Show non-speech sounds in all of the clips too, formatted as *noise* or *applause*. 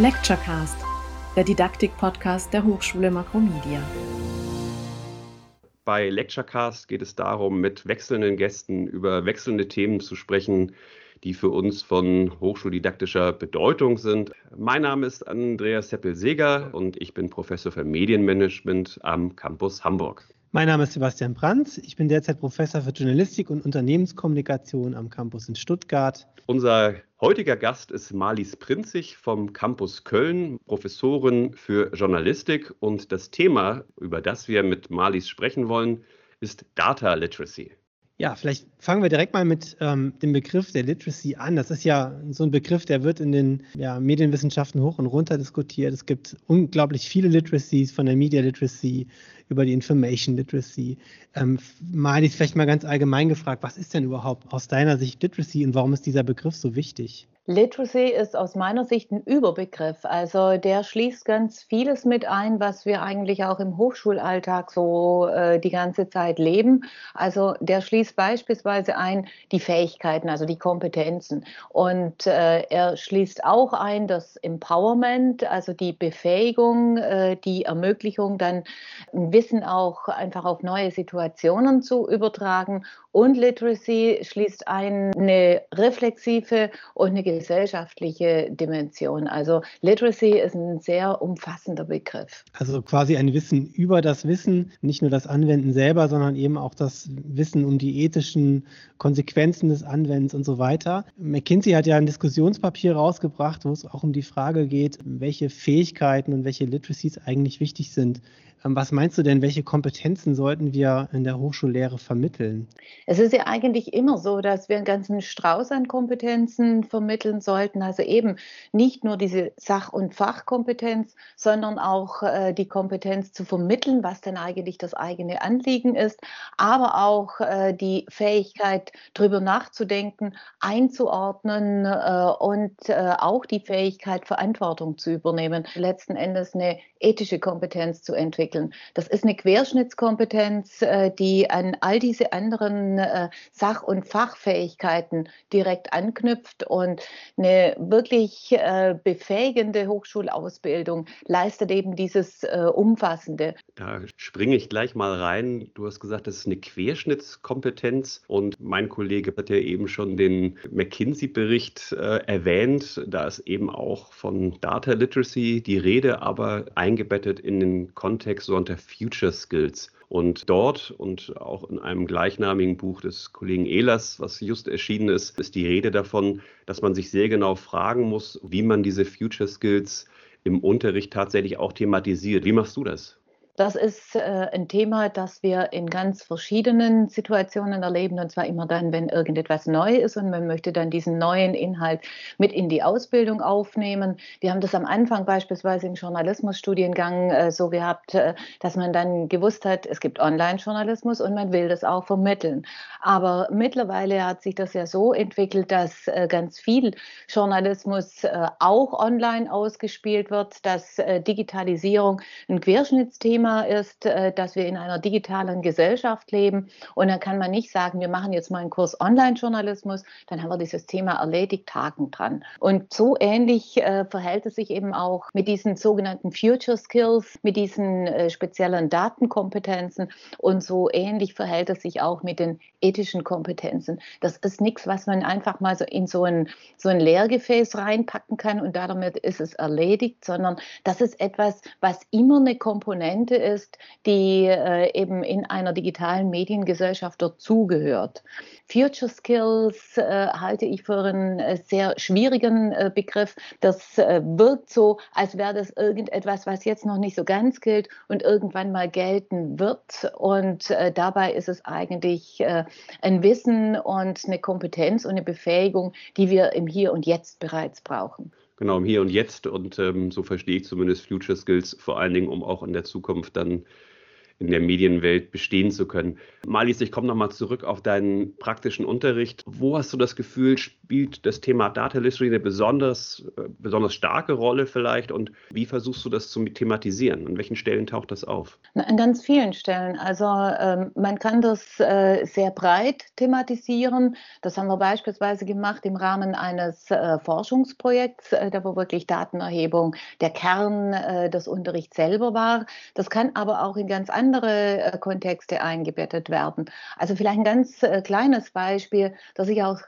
Lecturecast, der Didaktik-Podcast der Hochschule Makromedia. Bei Lecturecast geht es darum, mit wechselnden Gästen über wechselnde Themen zu sprechen, die für uns von hochschuldidaktischer Bedeutung sind. Mein Name ist Andreas Seppel-Seger und ich bin Professor für Medienmanagement am Campus Hamburg. Mein Name ist Sebastian Brandt. Ich bin derzeit Professor für Journalistik und Unternehmenskommunikation am Campus in Stuttgart. Unser heutiger Gast ist Marlies Prinzig vom Campus Köln, Professorin für Journalistik. Und das Thema, über das wir mit Marlies sprechen wollen, ist Data Literacy. Ja, vielleicht fangen wir direkt mal mit ähm, dem Begriff der Literacy an. Das ist ja so ein Begriff, der wird in den ja, Medienwissenschaften hoch und runter diskutiert. Es gibt unglaublich viele Literacies, von der Media Literacy über die Information Literacy. Ähm, mal ist vielleicht mal ganz allgemein gefragt, was ist denn überhaupt aus deiner Sicht Literacy und warum ist dieser Begriff so wichtig? Literacy ist aus meiner Sicht ein Überbegriff. Also der schließt ganz vieles mit ein, was wir eigentlich auch im Hochschulalltag so äh, die ganze Zeit leben. Also der schließt beispielsweise ein die Fähigkeiten, also die Kompetenzen. Und äh, er schließt auch ein das Empowerment, also die Befähigung, äh, die Ermöglichung, dann Wissen auch einfach auf neue Situationen zu übertragen. Und Literacy schließt ein eine reflexive und eine gesellschaftliche Dimension. Also Literacy ist ein sehr umfassender Begriff. Also quasi ein Wissen über das Wissen, nicht nur das Anwenden selber, sondern eben auch das Wissen um die ethischen Konsequenzen des Anwendens und so weiter. McKinsey hat ja ein Diskussionspapier rausgebracht, wo es auch um die Frage geht, welche Fähigkeiten und welche Literacies eigentlich wichtig sind. Ähm, was meinst du denn, welche Kompetenzen sollten wir in der Hochschullehre vermitteln? Es ist ja eigentlich immer so, dass wir einen ganzen Strauß an Kompetenzen vermitteln sollten. Also eben nicht nur diese Sach- und Fachkompetenz, sondern auch äh, die Kompetenz zu vermitteln, was denn eigentlich das eigene Anliegen ist, aber auch äh, die Fähigkeit, darüber nachzudenken, einzuordnen äh, und äh, auch die Fähigkeit, Verantwortung zu übernehmen. Letzten Endes eine ethische Kompetenz zu entwickeln. Das ist eine Querschnittskompetenz, äh, die an all diese anderen äh, Sach- und Fachfähigkeiten direkt anknüpft und eine wirklich äh, befähigende Hochschulausbildung leistet eben dieses Umfassende. Da springe ich gleich mal rein. Du hast gesagt, das ist eine Querschnittskompetenz und mein Kollege hat ja eben schon den McKinsey-Bericht erwähnt. Da ist eben auch von Data Literacy die Rede, aber ein eingebettet in den Kontext so unter Future Skills. Und dort und auch in einem gleichnamigen Buch des Kollegen Ehlers, was just erschienen ist, ist die Rede davon, dass man sich sehr genau fragen muss, wie man diese Future Skills im Unterricht tatsächlich auch thematisiert. Wie machst du das? Das ist äh, ein Thema, das wir in ganz verschiedenen Situationen erleben, und zwar immer dann, wenn irgendetwas neu ist und man möchte dann diesen neuen Inhalt mit in die Ausbildung aufnehmen. Wir haben das am Anfang beispielsweise im Journalismusstudiengang äh, so gehabt, äh, dass man dann gewusst hat, es gibt Online-Journalismus und man will das auch vermitteln. Aber mittlerweile hat sich das ja so entwickelt, dass äh, ganz viel Journalismus äh, auch online ausgespielt wird, dass äh, Digitalisierung ein Querschnittsthema Thema ist, äh, dass wir in einer digitalen Gesellschaft leben. Und dann kann man nicht sagen, wir machen jetzt mal einen Kurs Online-Journalismus, dann haben wir dieses Thema erledigt, Haken dran. Und so ähnlich äh, verhält es sich eben auch mit diesen sogenannten Future Skills, mit diesen äh, speziellen Datenkompetenzen. Und so ähnlich verhält es sich auch mit den ethischen Kompetenzen. Das ist nichts, was man einfach mal so in so ein, so ein Lehrgefäß reinpacken kann und damit ist es erledigt, sondern das ist etwas, was immer eine Komponente Komponente ist, die äh, eben in einer digitalen Mediengesellschaft dazugehört. Future Skills äh, halte ich für einen äh, sehr schwierigen äh, Begriff. Das äh, wirkt so, als wäre das irgendetwas, was jetzt noch nicht so ganz gilt und irgendwann mal gelten wird. Und dabei ist es eigentlich ein Wissen und eine Kompetenz und eine Befähigung, die wir im Hier und Jetzt bereits brauchen. Genau, im Hier und Jetzt. Und ähm, so verstehe ich zumindest Future Skills vor allen Dingen, um auch in der Zukunft dann in der Medienwelt bestehen zu können. Malis, ich komme nochmal zurück auf deinen praktischen Unterricht. Wo hast du das Gefühl, spielt das Thema Data Literacy eine besonders, äh, besonders starke Rolle vielleicht und wie versuchst du das zu thematisieren? An welchen Stellen taucht das auf? An ganz vielen Stellen. Also ähm, man kann das äh, sehr breit thematisieren. Das haben wir beispielsweise gemacht im Rahmen eines äh, Forschungsprojekts, da wo wirklich Datenerhebung der Kern des Unterrichts selber war. Das kann aber auch in ganz andere äh, Kontexte eingebettet werden. Also vielleicht ein ganz äh, kleines Beispiel, das ich auch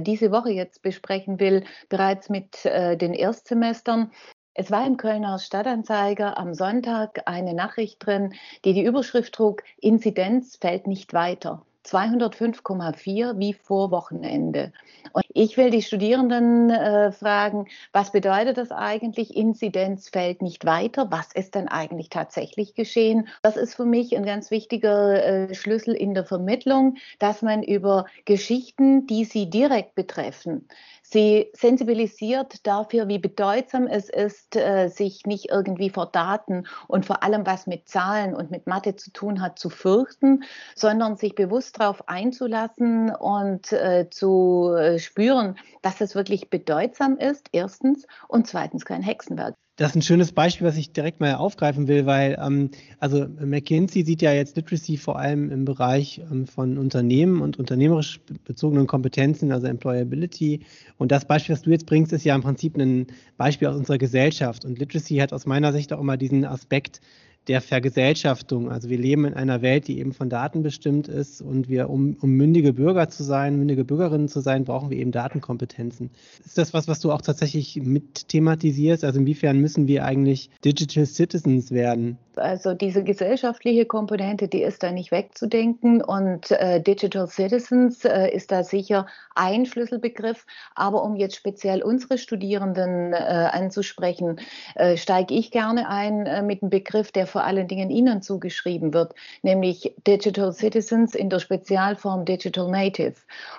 diese Woche jetzt besprechen will, bereits mit den Erstsemestern. Es war im Kölner Stadtanzeiger am Sonntag eine Nachricht drin, die die Überschrift trug, Inzidenz fällt nicht weiter. 205,4 wie vor Wochenende. Und ich will die Studierenden äh, fragen, was bedeutet das eigentlich? Inzidenz fällt nicht weiter. Was ist denn eigentlich tatsächlich geschehen? Das ist für mich ein ganz wichtiger äh, Schlüssel in der Vermittlung, dass man über Geschichten, die sie direkt betreffen, Sie sensibilisiert dafür, wie bedeutsam es ist, äh, sich nicht irgendwie vor Daten und vor allem, was mit Zahlen und mit Mathe zu tun hat, zu fürchten, sondern sich bewusst darauf einzulassen und äh, zu äh, spüren, dass es wirklich bedeutsam ist, erstens, und zweitens kein Hexenwerk. Das ist ein schönes Beispiel, was ich direkt mal aufgreifen will, weil ähm, also McKinsey sieht ja jetzt Literacy vor allem im Bereich ähm, von Unternehmen und unternehmerisch bezogenen Kompetenzen, also Employability. Und das Beispiel, was du jetzt bringst, ist ja im Prinzip ein Beispiel aus unserer Gesellschaft. Und Literacy hat aus meiner Sicht auch immer diesen Aspekt, der Vergesellschaftung. Also wir leben in einer Welt, die eben von Daten bestimmt ist und wir, um, um mündige Bürger zu sein, mündige Bürgerinnen zu sein, brauchen wir eben Datenkompetenzen. Ist das was, was du auch tatsächlich mit thematisierst? Also inwiefern müssen wir eigentlich Digital Citizens werden? Also diese gesellschaftliche Komponente, die ist da nicht wegzudenken und äh, Digital Citizens äh, ist da sicher ein Schlüsselbegriff. Aber um jetzt speziell unsere Studierenden äh, anzusprechen, äh, steige ich gerne ein äh, mit einem Begriff, der vor allen Dingen Ihnen zugeschrieben wird, nämlich Digital Citizens in der Spezialform Digital Native.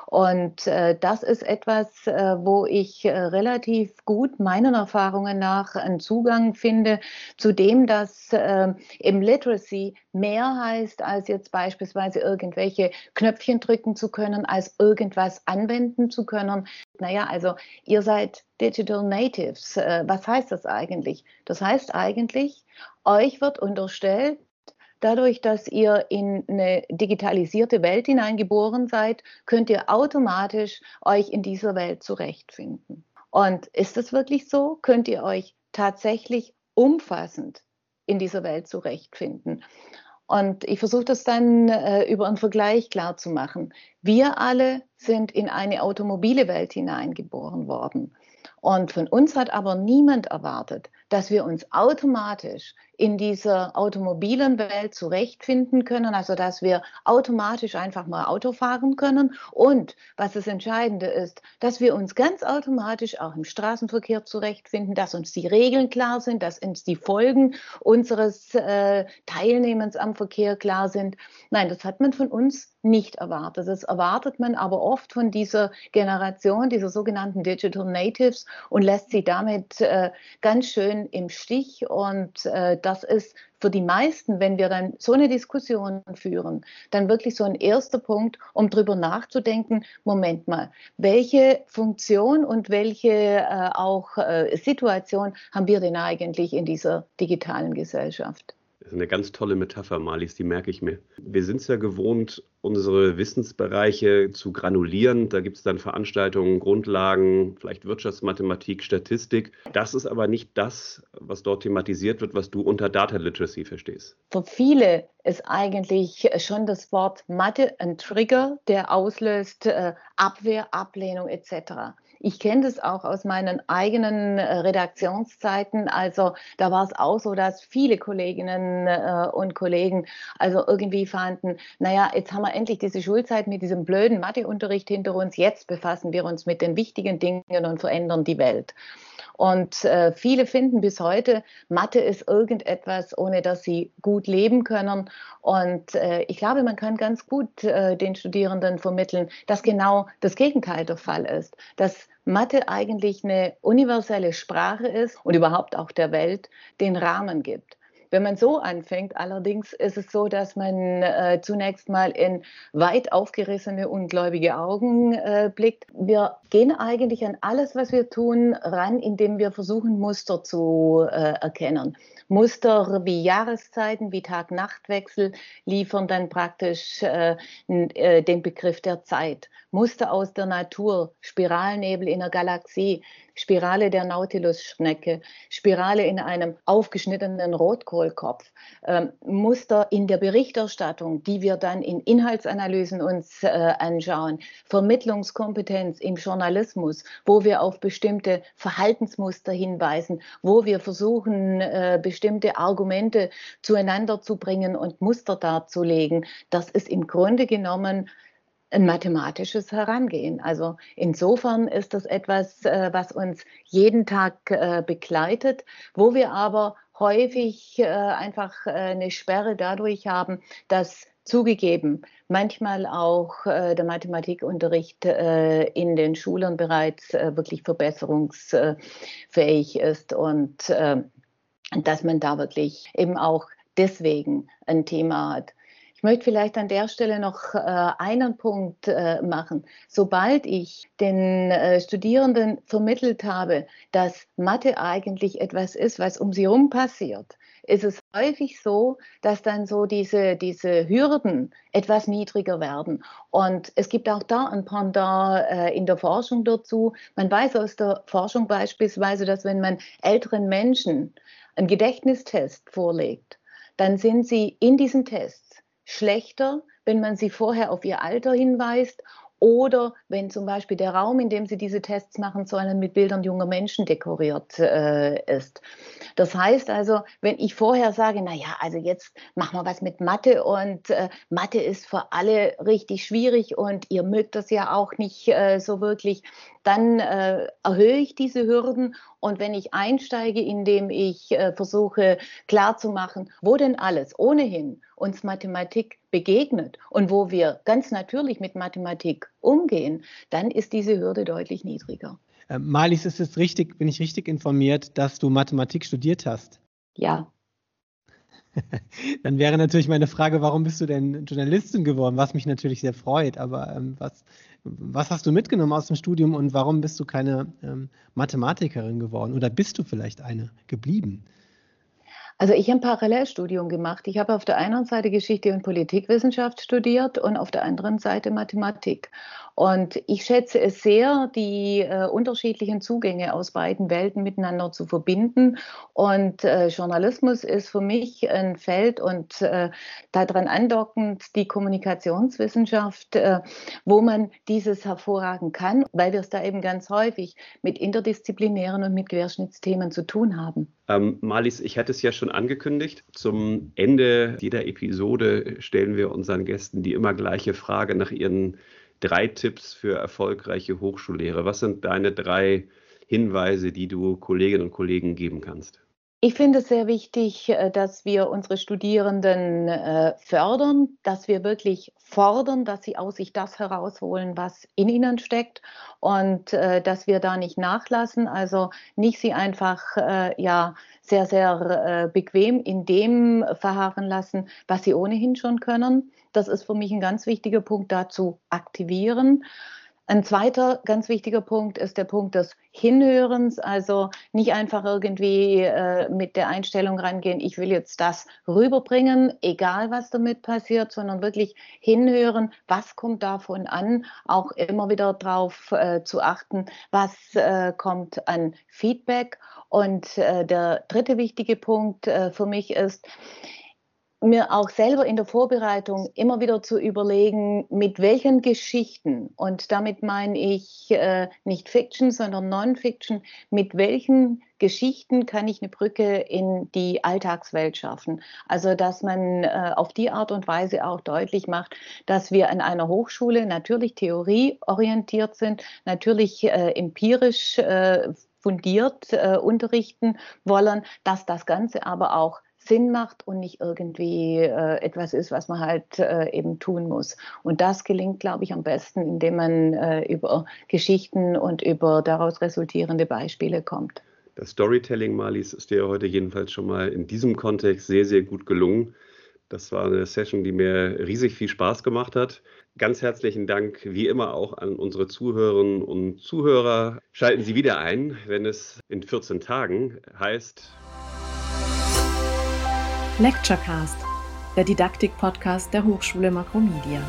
Und äh, das ist etwas, wo ich relativ gut meinen Erfahrungen nach einen Zugang finde zu dem, dass äh, im Literacy mehr heißt, als jetzt beispielsweise irgendwelche Knöpfchen drücken zu können, als irgendwas anwenden zu können. Naja, also ihr seid Digital Natives. Äh, was heißt das eigentlich? Das heißt eigentlich, euch wird unterstellt, dadurch, dass ihr in eine digitalisierte Welt hineingeboren seid, könnt ihr automatisch euch in dieser Welt zurechtfinden. Und ist das wirklich so? Könnt ihr euch tatsächlich umfassend in dieser Welt zurechtfinden? Und ich versuche das dann äh, über einen Vergleich klar zu machen. Wir alle sind in eine automobile Welt hineingeboren worden. Und von uns hat aber niemand erwartet, dass wir uns automatisch in dieser automobilen Welt zurechtfinden können, also dass wir automatisch einfach mal Auto fahren können und was das Entscheidende ist, dass wir uns ganz automatisch auch im Straßenverkehr zurechtfinden, dass uns die Regeln klar sind, dass uns die Folgen unseres äh, Teilnehmens am Verkehr klar sind. Nein, das hat man von uns nicht erwartet. Das erwartet man aber oft von dieser Generation, dieser sogenannten Digital Natives und lässt sie damit äh, ganz schön im Stich und äh, das ist für die meisten, wenn wir dann so eine Diskussion führen, dann wirklich so ein erster Punkt, um darüber nachzudenken, Moment mal, welche Funktion und welche äh, auch äh, Situation haben wir denn eigentlich in dieser digitalen Gesellschaft? Das ist eine ganz tolle Metapher, Marlies, die merke ich mir. Wir sind es ja gewohnt, unsere Wissensbereiche zu granulieren. Da gibt es dann Veranstaltungen, Grundlagen, vielleicht Wirtschaftsmathematik, Statistik. Das ist aber nicht das, was dort thematisiert wird, was du unter Data Literacy verstehst. Für viele ist eigentlich schon das Wort Mathe ein Trigger, der auslöst äh, Abwehr, Ablehnung etc. Ich kenne das auch aus meinen eigenen äh, Redaktionszeiten. Also da war es auch so, dass viele Kolleginnen äh, und Kollegen also irgendwie fanden, naja, jetzt haben wir endlich diese Schulzeit mit diesem blöden Matheunterricht hinter uns. Jetzt befassen wir uns mit den wichtigen Dingen und verändern die Welt. Und äh, viele finden bis heute, Mathe ist irgendetwas, ohne dass sie gut leben können. Und äh, ich glaube, man kann ganz gut äh, den Studierenden vermitteln, dass genau das Gegenteil der Fall ist, dass Mathe eigentlich eine universelle Sprache ist und überhaupt auch der Welt den Rahmen gibt. Wenn man so anfängt, allerdings ist es so, dass man äh, zunächst mal in weit aufgerissene, ungläubige Augen äh, blickt. Wir gehen eigentlich an alles, was wir tun, ran, indem wir versuchen, Muster zu äh, erkennen. Muster wie Jahreszeiten, wie Tag-Nacht-Wechsel liefern dann praktisch äh, äh, den Begriff der Zeit. Muster aus der Natur, Spiralnebel in der Galaxie, Spirale der Nautilus-Schnecke, Spirale in einem aufgeschnittenen Rotkohlkopf, ähm, Muster in der Berichterstattung, die wir dann in Inhaltsanalysen uns äh, anschauen, Vermittlungskompetenz im Journalismus, wo wir auf bestimmte Verhaltensmuster hinweisen, wo wir versuchen, äh, bestimmte Argumente zueinander zu bringen und Muster darzulegen. Das ist im Grunde genommen ein mathematisches Herangehen. Also insofern ist das etwas, äh, was uns jeden Tag äh, begleitet, wo wir aber häufig äh, einfach eine Sperre dadurch haben, dass zugegeben manchmal auch der Mathematikunterricht in den Schulen bereits wirklich verbesserungsfähig ist und dass man da wirklich eben auch deswegen ein Thema hat. Ich möchte vielleicht an der Stelle noch äh, einen Punkt äh, machen. Sobald ich den äh, Studierenden vermittelt habe, dass Mathe eigentlich etwas ist, was um sie herum passiert, ist es häufig so, dass dann so diese, diese Hürden etwas niedriger werden. Und es gibt auch da ein Pendant in der Forschung dazu. Man weiß aus der Forschung beispielsweise, dass wenn man älteren Menschen einen Gedächtnistest vorlegt, dann sind sie in diesen Tests schlechter, wenn man sie vorher auf ihr Alter hinweist oder wenn zum Beispiel der Raum, in dem Sie diese Tests machen sollen, mit Bildern junger Menschen dekoriert äh, ist. Das heißt also, wenn ich vorher sage, na ja, also jetzt machen wir was mit Mathe und äh, Mathe ist für alle richtig schwierig und ihr mögt das ja auch nicht äh, so wirklich, dann äh, erhöhe ich diese Hürden und wenn ich einsteige, indem ich äh, versuche klarzumachen, wo denn alles ohnehin uns Mathematik begegnet und wo wir ganz natürlich mit Mathematik umgehen, dann ist diese Hürde deutlich niedriger. Äh, Marlies, ist es richtig, bin ich richtig informiert, dass du Mathematik studiert hast? Ja. *laughs* Dann wäre natürlich meine Frage, warum bist du denn Journalistin geworden? Was mich natürlich sehr freut. Aber ähm, was, was hast du mitgenommen aus dem Studium und warum bist du keine ähm, Mathematikerin geworden? Oder bist du vielleicht eine geblieben? Also ich habe ein Parallelstudium gemacht. Ich habe auf der einen Seite Geschichte und Politikwissenschaft studiert und auf der anderen Seite Mathematik. Und ich schätze es sehr, die äh, unterschiedlichen Zugänge aus beiden Welten miteinander zu verbinden. Und äh, Journalismus ist für mich ein Feld und äh, daran andockend die Kommunikationswissenschaft, äh, wo man dieses hervorragen kann, weil wir es da eben ganz häufig mit interdisziplinären und mit Querschnittsthemen zu tun haben. Ähm, Marlies, ich hatte es ja schon angekündigt. Zum Ende jeder Episode stellen wir unseren Gästen die immer gleiche Frage nach ihren drei Tipps für erfolgreiche Hochschullehre. Was sind deine drei Hinweise, die du Kolleginnen und Kollegen geben kannst? Ich finde es sehr wichtig, äh, dass wir unsere Studierenden äh, fördern, dass wir wirklich fordern, dass sie aus sich das herausholen, was in ihnen steckt und äh, dass wir da nicht nachlassen, also nicht sie einfach ja sehr sehr bequem in dem verharren lassen, was sie ohnehin schon können. Das ist für mich ein ganz wichtiger Punkt, dazu aktivieren. Ein zweiter ganz wichtiger Punkt ist der Punkt des Hinhörens, also nicht einfach irgendwie äh, mit der Einstellung rangehen, ich will jetzt das rüberbringen, egal was damit passiert, sondern wirklich hinhören, was kommt davon an, auch immer wieder darauf äh, zu achten, was äh, kommt an Feedback. Und äh, der dritte wichtige Punkt äh, für mich ist, mir auch selber in der Vorbereitung immer wieder zu überlegen, mit welchen Geschichten, und damit meine ich äh, nicht Fiction, sondern Non-Fiction, mit welchen Geschichten kann ich eine Brücke in die Alltagswelt schaffen. Also, dass man äh, auf die Art und Weise auch deutlich macht, dass wir an einer Hochschule natürlich theorieorientiert sind, natürlich äh, empirisch äh, fundiert äh, unterrichten wollen, dass das Ganze aber auch Sinn macht und nicht irgendwie äh, etwas ist, was man halt äh, eben tun muss. Und das gelingt, glaube ich, am besten, indem man äh, über Geschichten und über daraus resultierende Beispiele kommt. Das Storytelling, Marlies, ist dir heute jedenfalls schon mal in diesem Kontext sehr, sehr gut gelungen. Das war eine Session, die mir riesig viel Spaß gemacht hat. Ganz herzlichen Dank, wie immer, auch an unsere Zuhörerinnen und Zuhörer. Schalten Sie wieder ein, wenn es in 14 Tagen heißt Lecturecast, der Didaktik-Podcast der Hochschule Makromedia.